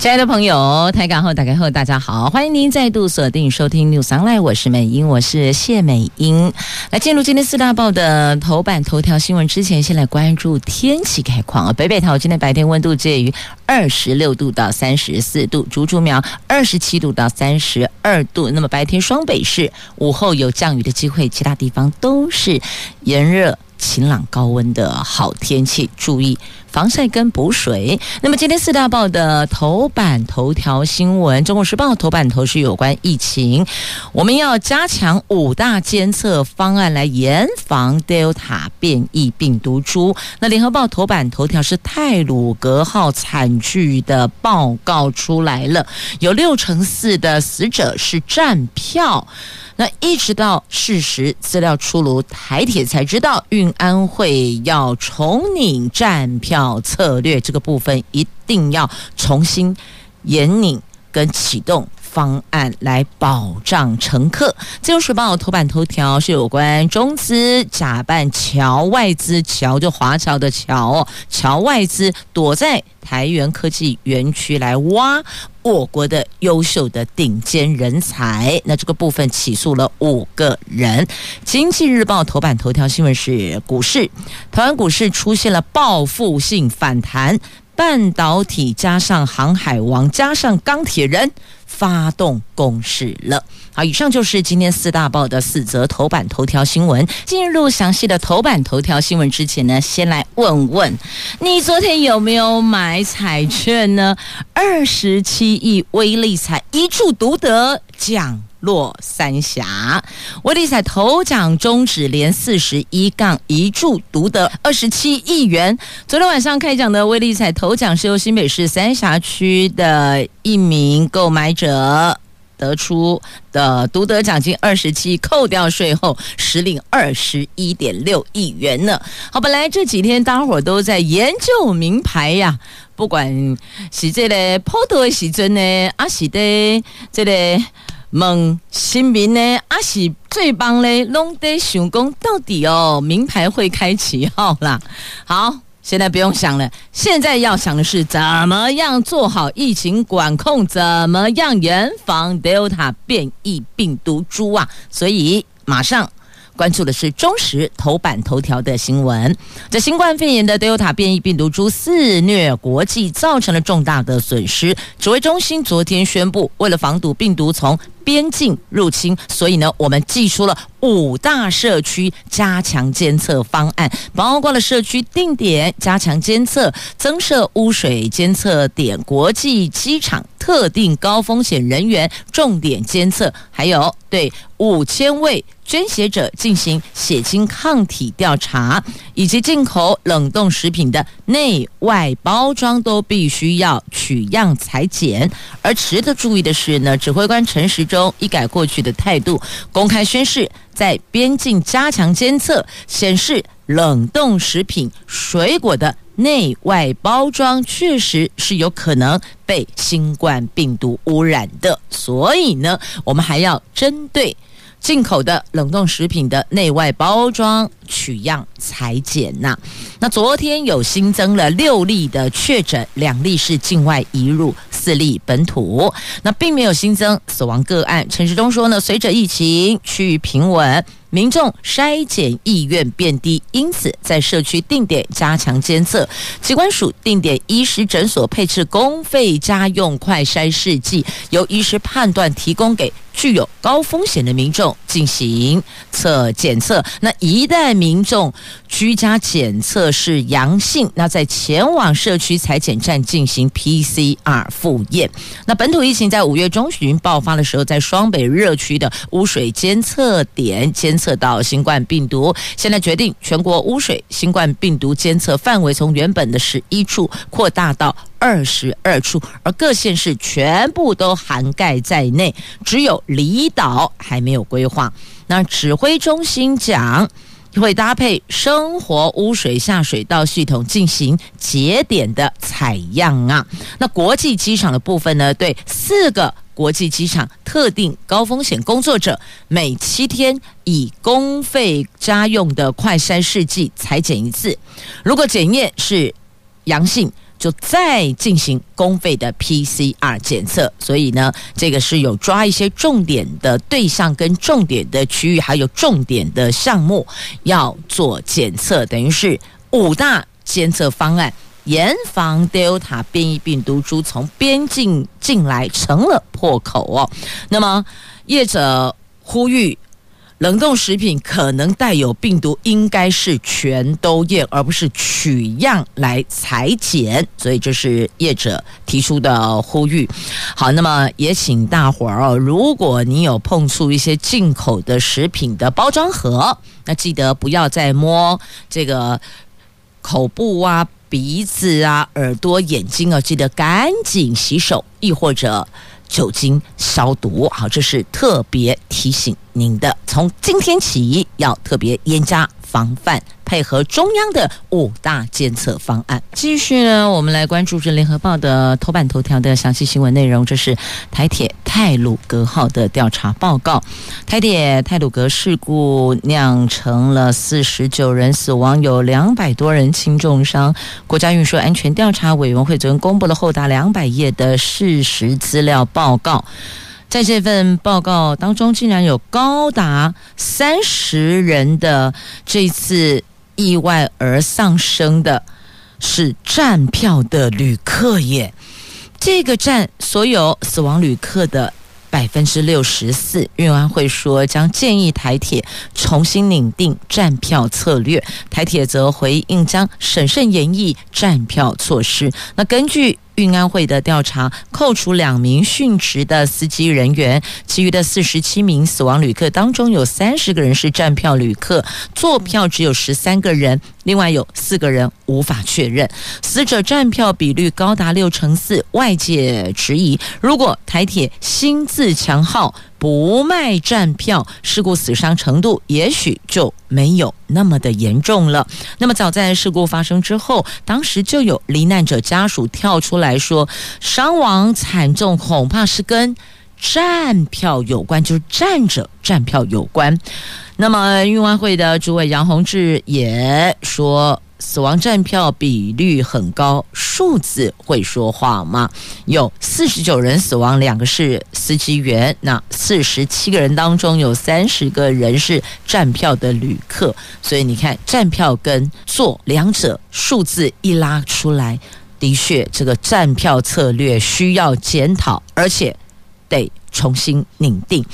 亲爱的朋友，台港后打开后，大家好，欢迎您再度锁定收听 News Online，我是美英，我是谢美英。来进入今天四大报的头版头条新闻之前，先来关注天气概况啊。北北桃今天白天温度介于二十六度到三十四度，竹竹苗二十七度到三十二度。那么白天双北市午后有降雨的机会，其他地方都是炎热。晴朗高温的好天气，注意防晒跟补水。那么今天四大报的头版头条新闻，《中国时报》头版头是有关疫情，我们要加强五大监测方案来严防 Delta 变异病毒株。那《联合报》头版头条是泰鲁格号惨剧的报告出来了，有六成四的死者是站票。那一直到事实资料出炉，台铁才知道运安会要重拟站票策略，这个部分一定要重新严拟跟启动。方案来保障乘客。自由时报头版头条是有关中资假扮侨外资，侨就华侨的侨，侨外资躲在台元科技园区来挖我国的优秀的顶尖人才。那这个部分起诉了五个人。经济日报头版头条新闻是股市，台湾股市出现了报复性反弹，半导体加上航海王加上钢铁人。发动攻势了。好，以上就是今天四大报的四则头版头条新闻。进入详细的头版头条新闻之前呢，先来问问你昨天有没有买彩券呢？二十七亿威力彩一注独得奖落三峡，威力彩头奖终止连四十一杠一注独得二十七亿元。昨天晚上开奖的威力彩头奖是由新北市三峡区的一名购买者得出的独得奖金二十七，扣掉税后实领二十一点六亿元呢。好，本来这几天大伙都在研究名牌呀，不管是这个普渡的时阵呢，还是的这个。问新民呢，阿是最棒嘞，拢得想讲到底哦，名牌会开几号啦？好，现在不用想了，现在要想的是怎么样做好疫情管控，怎么样严防 Delta 变异病毒株啊？所以马上。关注的是中时头版头条的新闻，这新冠肺炎的 Delta 变异病毒株肆虐国际，造成了重大的损失。指挥中心昨天宣布，为了防堵病毒从边境入侵，所以呢，我们寄出了五大社区加强监测方案，包括了社区定点加强监测、增设污水监测点、国际机场特定高风险人员重点监测，还有对五千位。捐血者进行血清抗体调查，以及进口冷冻食品的内外包装都必须要取样裁剪。而值得注意的是呢，指挥官陈时中一改过去的态度，公开宣誓，在边境加强监测，显示冷冻食品、水果的内外包装确实是有可能被新冠病毒污染的。所以呢，我们还要针对。进口的冷冻食品的内外包装取样裁剪呐，那昨天有新增了六例的确诊，两例是境外移入，四例本土，那并没有新增死亡个案。陈时中说呢，随着疫情趋于平稳。民众筛检意愿变低，因此在社区定点加强监测。机关署定点医师诊所配置公费家用快筛试剂，由医师判断提供给具有高风险的民众进行测检测。那一旦民众居家检测是阳性，那在前往社区采检站进行 PCR 复验。那本土疫情在五月中旬爆发的时候，在双北热区的污水监测点监。测到新冠病毒，现在决定全国污水新冠病毒监测范围从原本的十一处扩大到二十二处，而各县市全部都涵盖在内，只有离岛还没有规划。那指挥中心讲，会搭配生活污水下水道系统进行节点的采样啊。那国际机场的部分呢，对四个国际机场特定高风险工作者，每七天以公费家用的快筛试剂采检一次，如果检验是阳性，就再进行公费的 PCR 检测，所以呢，这个是有抓一些重点的对象跟重点的区域，还有重点的项目要做检测，等于是五大监测方案，严防 Delta 变异病毒株从边境进来成了破口哦。那么业者呼吁。冷冻食品可能带有病毒，应该是全都验，而不是取样来裁剪。所以这是业者提出的呼吁。好，那么也请大伙儿哦，如果你有碰触一些进口的食品的包装盒，那记得不要再摸这个口部啊、鼻子啊、耳朵、眼睛啊，记得赶紧洗手，亦或者。酒精消毒，好，这是特别提醒您的。从今天起，要特别严加防范。配合中央的五大监测方案，继续呢，我们来关注这联合报的头版头条的详细新闻内容。这是台铁泰鲁格号的调查报告。台铁泰鲁格事故酿成了四十九人死亡，有两百多人轻重伤。国家运输安全调查委员会昨天公布了厚达两百页的事实资料报告，在这份报告当中，竟然有高达三十人的这次。意外而丧生的是站票的旅客耶，这个站所有死亡旅客的百分之六十四，运安会说将建议台铁重新拟定站票策略，台铁则回应将审慎研议站票措施。那根据。运安会的调查，扣除两名殉职的司机人员，其余的四十七名死亡旅客当中，有三十个人是站票旅客，坐票只有十三个人，另外有四个人无法确认。死者站票比率高达六成四，外界质疑，如果台铁新自强号不卖站票，事故死伤程度也许就没有那么的严重了。那么早在事故发生之后，当时就有罹难者家属跳出来说，伤亡惨重恐怕是跟站票有关，就是站着站票有关。那么运安会的主委杨宏志也说。死亡站票比率很高，数字会说话吗？有四十九人死亡，两个是司机员，那四十七个人当中有三十个人是站票的旅客，所以你看站票跟坐两者数字一拉出来，的确这个站票策略需要检讨，而且得重新拟定。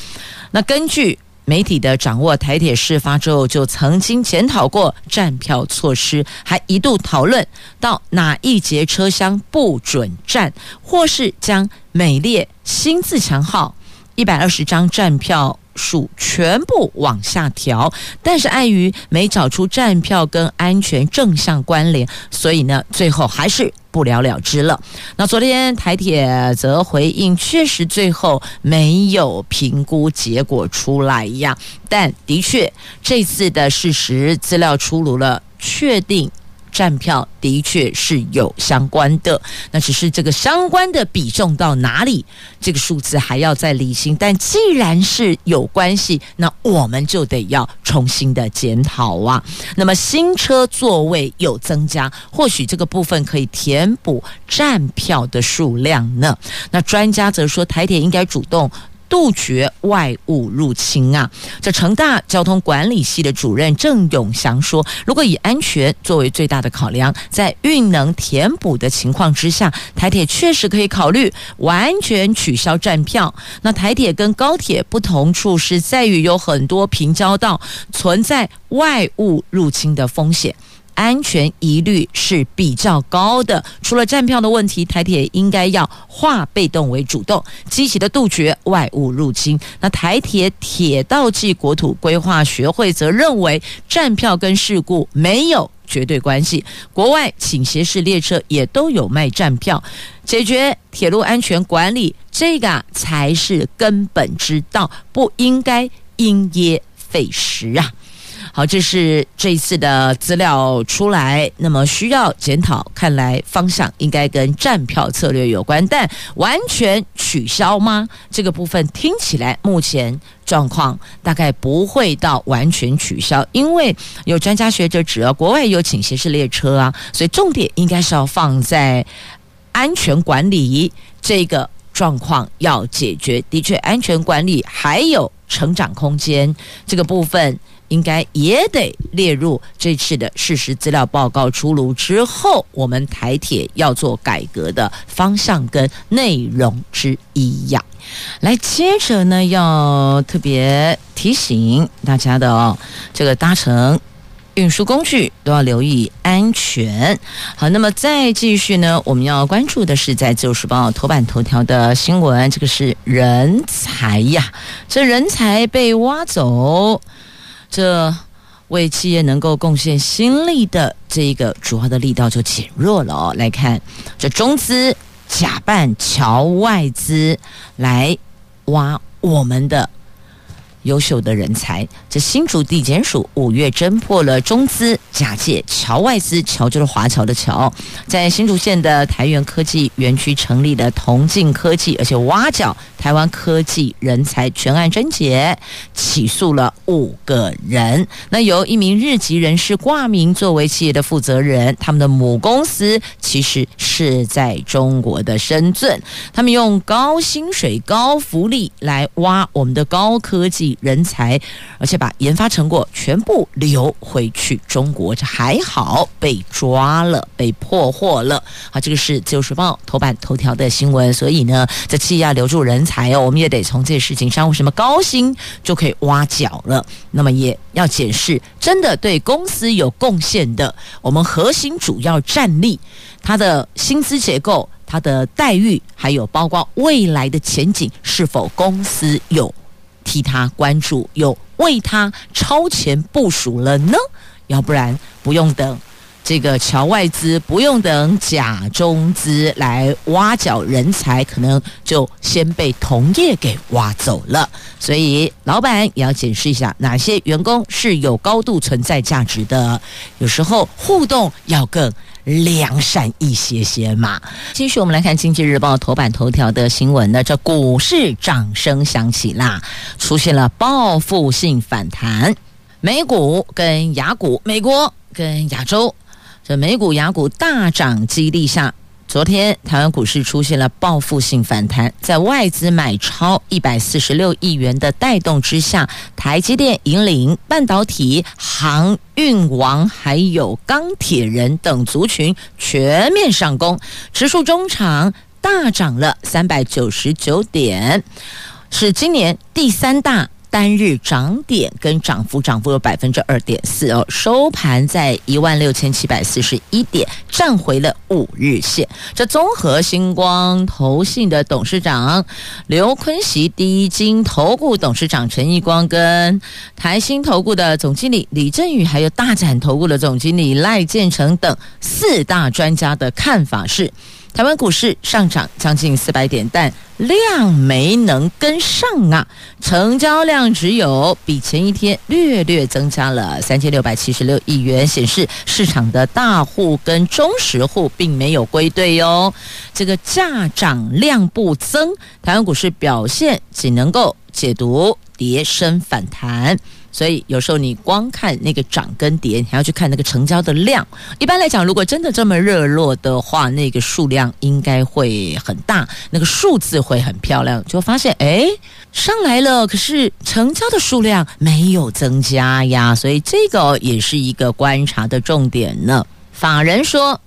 那根据。媒体的掌握，台铁事发之后就曾经检讨过站票措施，还一度讨论到哪一节车厢不准站，或是将每列新自强号一百二十张站票数全部往下调，但是碍于没找出站票跟安全正向关联，所以呢，最后还是不了了之了。那昨天台铁则回应，确实最后没有评估结果出来呀，但的确这次的事实资料出炉了，确定。站票的确是有相关的，那只是这个相关的比重到哪里，这个数字还要再理清。但既然是有关系，那我们就得要重新的检讨啊。那么新车座位有增加，或许这个部分可以填补站票的数量呢？那专家则说，台铁应该主动。杜绝外物入侵啊！这成大交通管理系的主任郑永祥说：“如果以安全作为最大的考量，在运能填补的情况之下，台铁确实可以考虑完全取消站票。那台铁跟高铁不同处是在于有很多平交道存在外物入侵的风险。”安全疑虑是比较高的。除了站票的问题，台铁应该要化被动为主动，积极的杜绝外物入侵。那台铁铁道暨国土规划学会则认为，站票跟事故没有绝对关系。国外倾斜式列车也都有卖站票，解决铁路安全管理，这个才是根本之道，不应该因噎废食啊。好，这是这一次的资料出来，那么需要检讨。看来方向应该跟站票策略有关，但完全取消吗？这个部分听起来目前状况大概不会到完全取消，因为有专家学者指啊，国外有倾斜式列车啊，所以重点应该是要放在安全管理这个状况要解决。的确，安全管理还有成长空间这个部分。应该也得列入这次的事实资料报告出炉之后，我们台铁要做改革的方向跟内容之一呀。来，接着呢，要特别提醒大家的哦，这个搭乘运输工具都要留意安全。好，那么再继续呢，我们要关注的是在《自由时报》头版头条的新闻，这个是人才呀，这人才被挖走。这为企业能够贡献心力的这一个主要的力道就减弱了哦。来看这中资假扮侨外资来挖我们的。优秀的人才，这新竹地检署五月侦破了中资假借侨外资，侨就是华侨的侨，在新竹县的台元科技园区成立了同进科技，而且挖角台湾科技人才，全案侦结，起诉了五个人。那由一名日籍人士挂名作为企业的负责人，他们的母公司其实是在中国的深圳，他们用高薪水、高福利来挖我们的高科技。人才，而且把研发成果全部留回去中国，这还好被抓了，被破获了。好，这个是《自由时报》头版头条的新闻。所以呢，这企业要留住人才哦，我们也得从这些事情上，为什么高薪就可以挖角了？那么也要检视，真的对公司有贡献的，我们核心主要战力，它的薪资结构、它的待遇，还有包括未来的前景，是否公司有？替他关注，又为他超前部署了呢？要不然不用等这个侨外资，不用等假中资来挖角人才，可能就先被同业给挖走了。所以老板也要检视一下，哪些员工是有高度存在价值的。有时候互动要更。良善一些些嘛。继续，我们来看《经济日报》头版头条的新闻呢。这股市掌声响起啦，出现了报复性反弹。美股跟雅股，美国跟亚洲，这美股、亚股大涨激励下。昨天，台湾股市出现了报复性反弹，在外资买超一百四十六亿元的带动之下，台积电引领半导体、航运王还有钢铁人等族群全面上攻，指数中场大涨了三百九十九点，是今年第三大。单日涨点跟涨幅，涨幅有百分之二点四哦，收盘在一万六千七百四十一点，站回了五日线。这综合星光投信的董事长刘坤喜、第一金投顾董事长陈义光跟台新投顾的总经理李振宇，还有大展投顾的总经理赖建成等四大专家的看法是。台湾股市上涨将近四百点，但量没能跟上啊，成交量只有比前一天略略增加了三千六百七十六亿元，显示市场的大户跟中实户并没有归队哟。这个价涨量不增，台湾股市表现仅能够解读跌升反弹。所以有时候你光看那个涨跟跌，你还要去看那个成交的量。一般来讲，如果真的这么热络的话，那个数量应该会很大，那个数字会很漂亮。就发现，哎，上来了，可是成交的数量没有增加呀。所以这个也是一个观察的重点呢。法人说。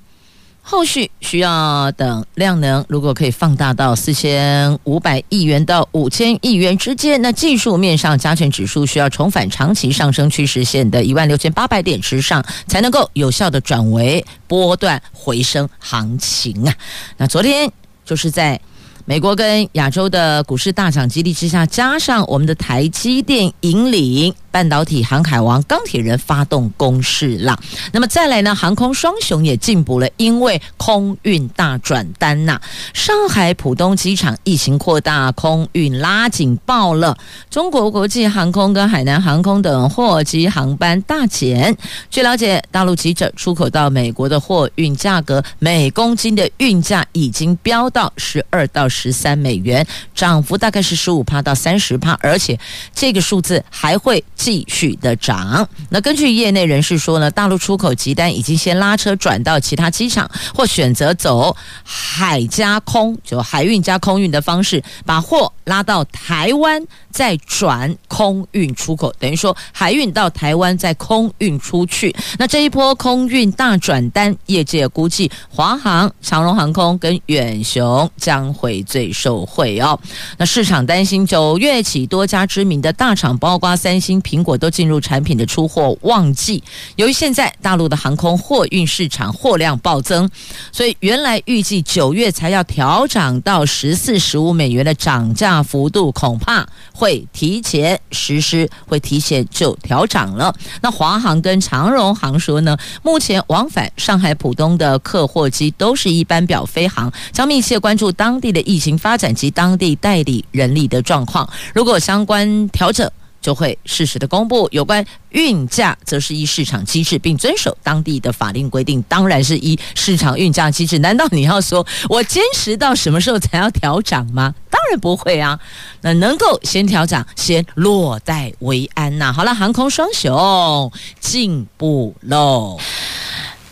后续需要等量能，如果可以放大到四千五百亿元到五千亿元之间，那技术面上加权指数需要重返长期上升趋势线的一万六千八百点之上，才能够有效的转为波段回升行情啊。那昨天就是在美国跟亚洲的股市大涨激励之下，加上我们的台积电引领半导体、航海王、钢铁人发动攻势了。那么再来呢，航空双雄也进补了，因为空运大转单呐。上海浦东机场疫情扩大，空运拉警报了。中国国际航空跟海南航空等货机航班大减。据了解，大陆记者出口到美国的货运价格，每公斤的运价已经飙到十二到十三美元，涨幅大概是十五趴到三十趴，而且这个数字还会继续的涨。那根据业内人士说呢，大陆出口急单已经先拉车转到其他机场，或选择走海加空，就海运加空运的方式，把货拉到台湾，再转空运出口，等于说海运到台湾再空运出去。那这一波空运大转单，业界估计华航、长荣航空跟远雄将会最受惠哦。那市场担心九月起多家知名的大厂，包括三星、苹果都进入产品的出货旺季。由于现在大陆的航空货运市场货量暴增，所以原来预计九月才要调涨到十四、十五美元的涨价幅度，恐怕会提前实施，会提前就调涨了。那华航跟长荣航说呢，目前往返上海浦东的客货机都是一般表飞航，将密切关注当地的疫情发展及当地代理人力的状况。如果相关调整，就会适时的公布。有关运价，则是依市场机制，并遵守当地的法令规定。当然是依市场运价机制。难道你要说我坚持到什么时候才要调涨吗？当然不会啊。那能够先调涨，先落袋为安呐。好了，航空双雄进步喽。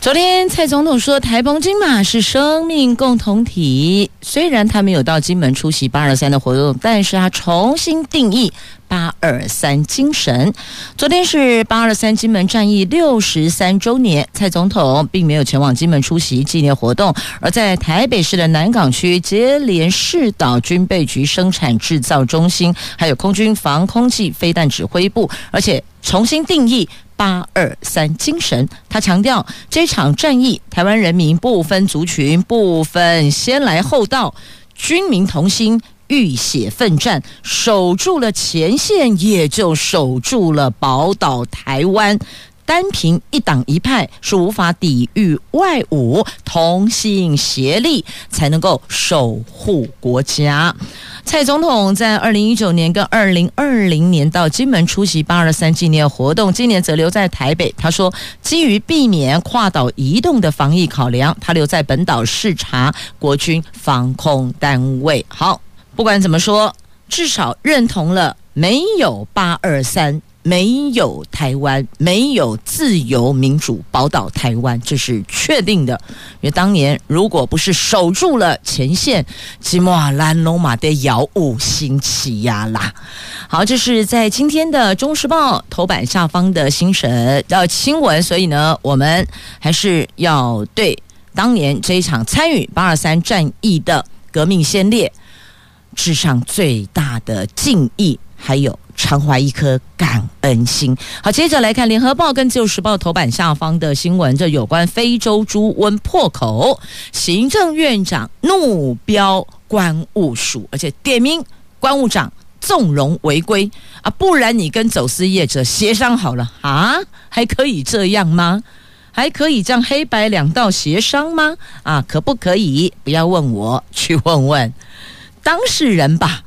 昨天蔡总统说，台澎金马是生命共同体。虽然他没有到金门出席八二三的活动，但是他重新定义八二三精神。昨天是八二三金门战役六十三周年，蔡总统并没有前往金门出席纪念活动，而在台北市的南港区接连市岛军备局生产制造中心，还有空军防空暨飞弹指挥部，而且重新定义。八二三精神，他强调这场战役，台湾人民不分族群，不分先来后到，军民同心，浴血奋战，守住了前线，也就守住了宝岛台湾。单凭一党一派是无法抵御外侮，同心协力才能够守护国家。蔡总统在二零一九年跟二零二零年到金门出席八二三纪念活动，今年则留在台北。他说，基于避免跨岛移动的防疫考量，他留在本岛视察国军防空单位。好，不管怎么说，至少认同了没有八二三。没有台湾，没有自由民主宝岛台湾，这是确定的。因为当年如果不是守住了前线，吉莫兰龙马的遥五星起呀啦。好，这是在今天的《中时报》头版下方的新闻呃新闻，所以呢，我们还是要对当年这一场参与八二三战役的革命先烈致上最大的敬意，还有。常怀一颗感恩心。好，接着来看《联合报》跟《自由时报》头版下方的新闻，这有关非洲猪瘟破口，行政院长怒飙关务署，而且点名关务长纵容违规啊，不然你跟走私业者协商好了啊，还可以这样吗？还可以这样黑白两道协商吗？啊，可不可以？不要问我，去问问当事人吧。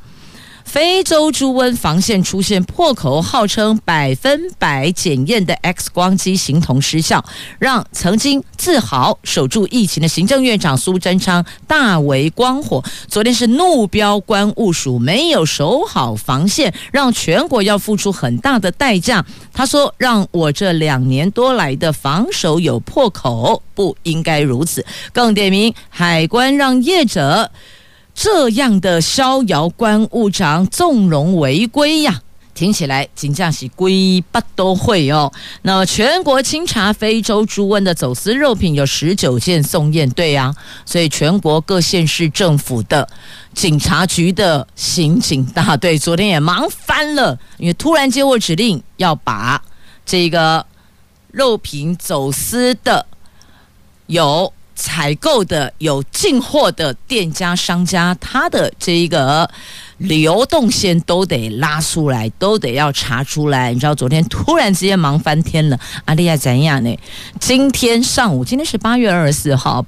非洲猪瘟防线出现破口，号称百分百检验的 X 光机形同失效，让曾经自豪守住疫情的行政院长苏贞昌大为光火。昨天是怒飙关务署没有守好防线，让全国要付出很大的代价。他说：“让我这两年多来的防守有破口，不应该如此。”更点名海关让业者。这样的逍遥官务长纵容违规呀，听起来金价是规不都会哦。那全国清查非洲猪瘟的走私肉品有十九件送验，对呀，所以全国各县市政府的警察局的刑警大队昨天也忙翻了，因为突然接获指令要把这个肉品走私的有。采购的、有进货的店家、商家，他的这一个流动线都得拉出来，都得要查出来。你知道，昨天突然之间忙翻天了，阿丽亚怎样呢？今天上午，今天是八月二十四号。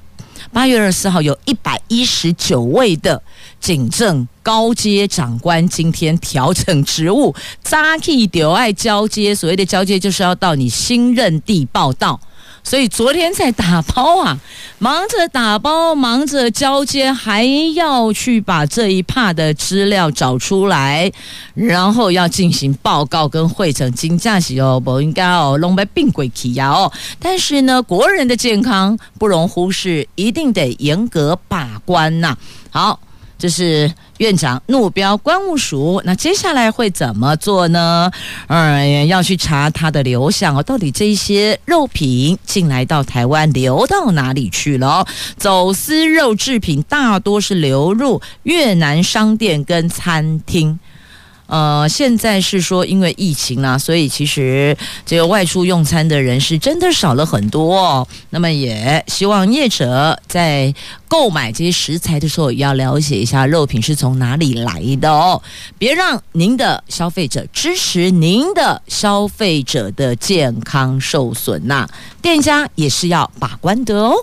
八月二十四号，有一百一十九位的警政高阶长官今天调整职务，扎起丢爱交接。所谓的交接，就是要到你新任地报到。所以昨天在打包啊，忙着打包，忙着交接，还要去把这一帕的资料找出来，然后要进行报告跟会诊。金假期哦，不应该哦，弄被病鬼起呀哦。但是呢，国人的健康不容忽视，一定得严格把关呐、好。这是院长怒标关务署，那接下来会怎么做呢？嗯，要去查它的流向哦，到底这些肉品进来到台湾流到哪里去了？走私肉制品大多是流入越南商店跟餐厅。呃，现在是说因为疫情啦，所以其实这个外出用餐的人是真的少了很多哦。那么也希望业者在购买这些食材的时候，也要了解一下肉品是从哪里来的哦，别让您的消费者支持您的消费者的健康受损呐。店家也是要把关的哦。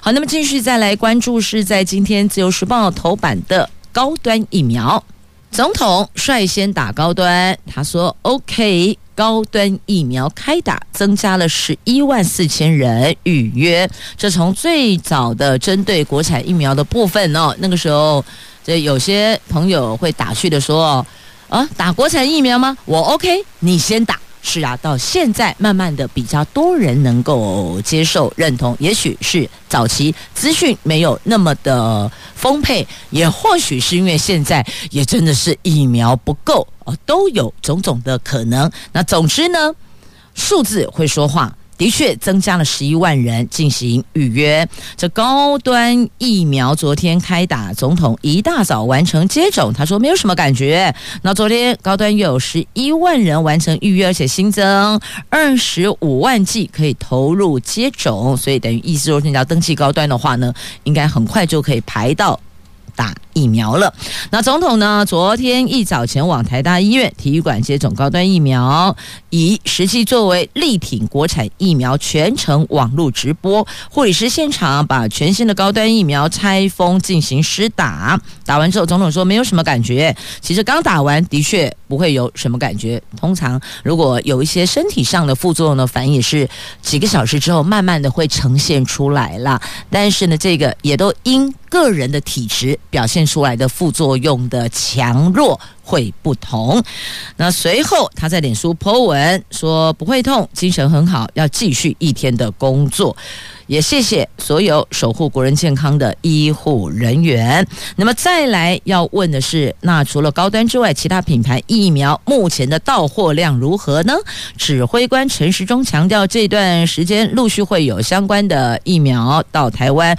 好，那么继续再来关注是在今天自由时报头版的高端疫苗。总统率先打高端，他说：“OK，高端疫苗开打，增加了十一万四千人预约。这从最早的针对国产疫苗的部分哦，那个时候，这有些朋友会打趣的说：‘啊，打国产疫苗吗？我 OK，你先打。’”是啊，到现在慢慢的比较多人能够接受认同，也许是早期资讯没有那么的丰沛，也或许是因为现在也真的是疫苗不够啊，都有种种的可能。那总之呢，数字会说话。的确增加了十一万人进行预约。这高端疫苗昨天开打，总统一大早完成接种，他说没有什么感觉。那昨天高端又有十一万人完成预约，而且新增二十五万剂可以投入接种，所以等于意思说，你要登记高端的话呢，应该很快就可以排到。打疫苗了。那总统呢？昨天一早前往台大医院体育馆接种高端疫苗，以实际作为力挺国产疫苗，全程网络直播。护理师现场把全新的高端疫苗拆封进行施打。打完之后，总统说没有什么感觉。其实刚打完的确不会有什么感觉。通常如果有一些身体上的副作用的反应，也是几个小时之后慢慢的会呈现出来了。但是呢，这个也都因个人的体质。表现出来的副作用的强弱会不同。那随后他在脸书 po 文说不会痛，精神很好，要继续一天的工作。也谢谢所有守护国人健康的医护人员。那么再来要问的是，那除了高端之外，其他品牌疫苗目前的到货量如何呢？指挥官陈时中强调，这段时间陆续会有相关的疫苗到台湾。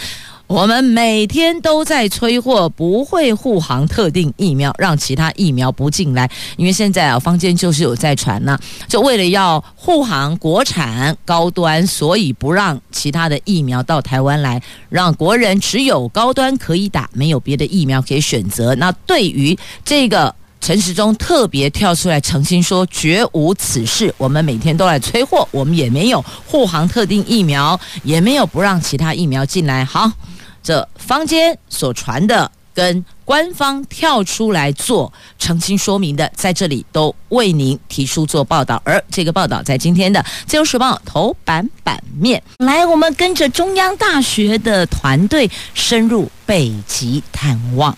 我们每天都在催货，不会护航特定疫苗，让其他疫苗不进来。因为现在啊，坊间就是有在传呢，就为了要护航国产高端，所以不让其他的疫苗到台湾来，让国人只有高端可以打，没有别的疫苗可以选择。那对于这个陈时中特别跳出来澄清说，绝无此事。我们每天都来催货，我们也没有护航特定疫苗，也没有不让其他疫苗进来。好。这坊间所传的，跟官方跳出来做澄清说明的，在这里都为您提出做报道。而这个报道在今天的《自由时报》头版版面。来，我们跟着中央大学的团队深入北极探望。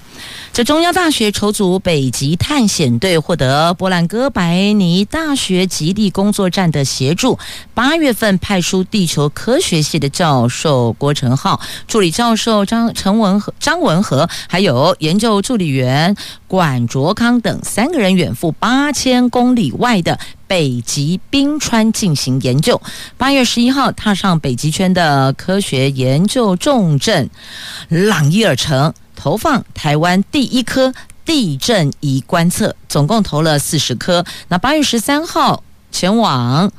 这中央大学筹组北极探险队，获得波兰哥白尼大学极地工作站的协助，八月份派出地球科学系的教授郭成浩、助理教授张陈文和、张文和，还有研究助理员管卓康等三个人远赴八千公里外的北极冰川进行研究。八月十一号踏上北极圈的科学研究重镇朗伊尔城。投放台湾第一颗地震仪观测，总共投了四十颗。那八月十三号前往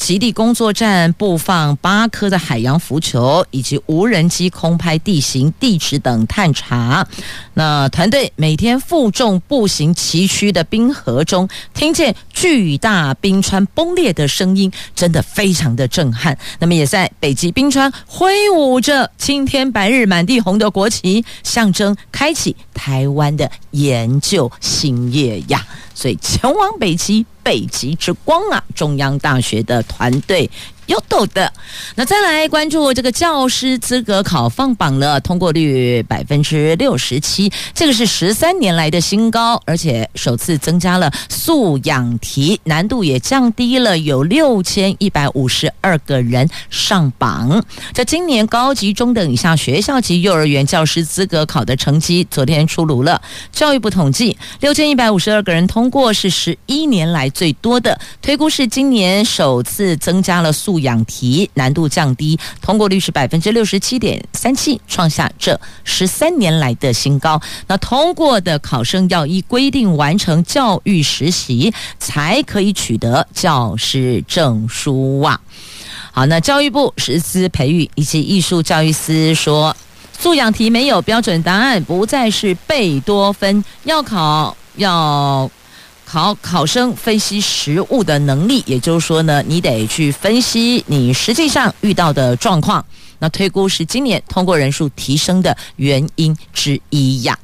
极地工作站布放八颗的海洋浮球，以及无人机空拍地形、地质等探查。那团队每天负重步行崎岖的冰河中，听见巨大冰川崩裂的声音，真的非常的震撼。那么也在北极冰川挥舞着青天白日满地红的国旗，象征开启台湾的研究新页呀。所以前往北极，北极之光啊！中央大学的团队。有抖的，那再来关注这个教师资格考放榜了，通过率百分之六十七，这个是十三年来的新高，而且首次增加了素养题，难度也降低了，有六千一百五十二个人上榜。在今年高级中等以下学校及幼儿园教师资格考的成绩昨天出炉了，教育部统计，六千一百五十二个人通过是十一年来最多的，推估是今年首次增加了素。养题难度降低，通过率是百分之六十七点三七，创下这十三年来的新高。那通过的考生要依规定完成教育实习，才可以取得教师证书啊。好，那教育部师资培育以及艺术教育司说，素养题没有标准答案，不再是贝多芬，要考要。考考生分析实物的能力，也就是说呢，你得去分析你实际上遇到的状况。那推估是今年通过人数提升的原因之一呀。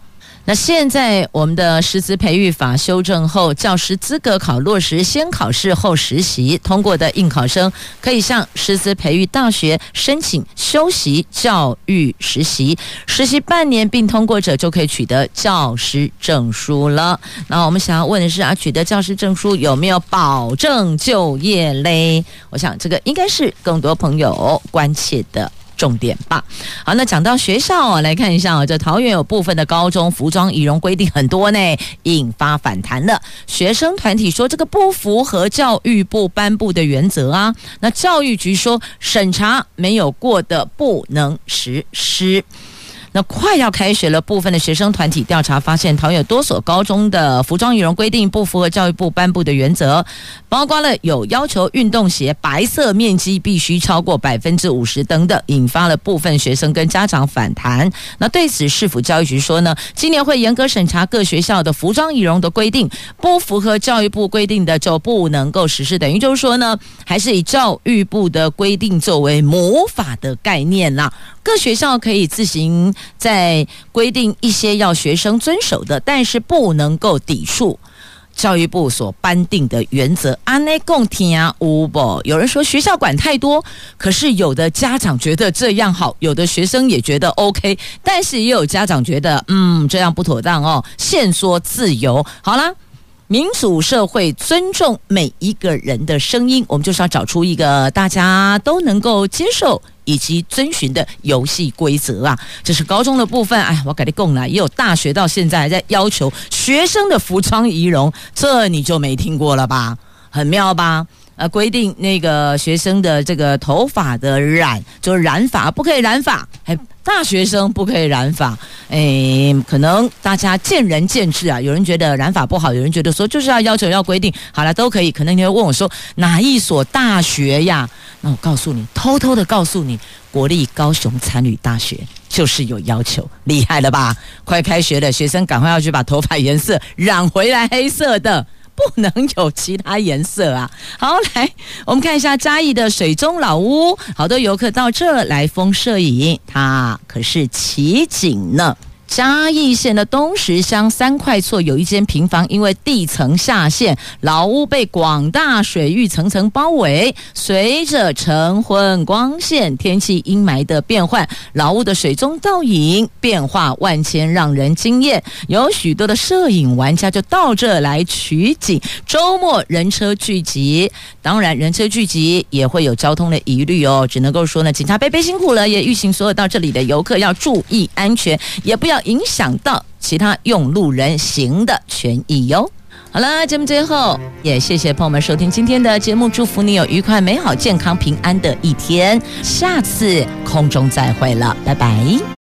那现在我们的师资培育法修正后，教师资格考落实先考试后实习，通过的应考生可以向师资培育大学申请修习教育实习，实习半年并通过者就可以取得教师证书了。那我们想要问的是啊，取得教师证书有没有保证就业嘞？我想这个应该是更多朋友关切的。重点吧。好，那讲到学校，来看一下啊，这桃园有部分的高中服装仪容规定很多呢，引发反弹了。学生团体说这个不符合教育部颁布的原则啊。那教育局说审查没有过的不能实施。那快要开学了，部分的学生团体调查发现，桃园多所高中的服装仪容规定不符合教育部颁布的原则，包括了有要求运动鞋白色面积必须超过百分之五十等等，引发了部分学生跟家长反弹。那对此，市府教育局说呢，今年会严格审查各学校的服装仪容的规定，不符合教育部规定的就不能够实施。等于就是说呢，还是以教育部的规定作为魔法的概念啦。各学校可以自行在规定一些要学生遵守的，但是不能够抵触教育部所颁定的原则。安内共听啊，无不有人说学校管太多，可是有的家长觉得这样好，有的学生也觉得 OK，但是也有家长觉得嗯这样不妥当哦，限缩自由。好啦，民主社会尊重每一个人的声音，我们就是要找出一个大家都能够接受。以及遵循的游戏规则啊，这是高中的部分。哎，我给你供了，也有大学到现在还在要求学生的服装仪容，这你就没听过了吧？很妙吧？呃，规定那个学生的这个头发的染，就是染发不可以染发，还大学生不可以染发。哎，可能大家见仁见智啊，有人觉得染发不好，有人觉得说就是要要求要规定，好了都可以。可能你会问我说哪一所大学呀？那我告诉你，偷偷的告诉你，国立高雄餐旅大学就是有要求，厉害了吧？快开学了，学生赶快要去把头发颜色染回来黑色的。不能有其他颜色啊！好，来我们看一下嘉义的水中老屋，好多游客到这来风摄影，它可是奇景呢。嘉义县的东石乡三块厝有一间平房，因为地层下陷，老屋被广大水域层层包围。随着晨昏光线、天气阴霾的变换，老屋的水中倒影变化万千，让人惊艳。有许多的摄影玩家就到这来取景。周末人车聚集，当然人车聚集也会有交通的疑虑哦。只能够说呢，警察贝贝辛苦了，也预请所有到这里的游客要注意安全，也不要 影响到其他用路人行的权益哟。好了，节目最后也谢谢朋友们收听今天的节目，祝福你有愉快、美好、健康、平安的一天。下次空中再会了，拜拜。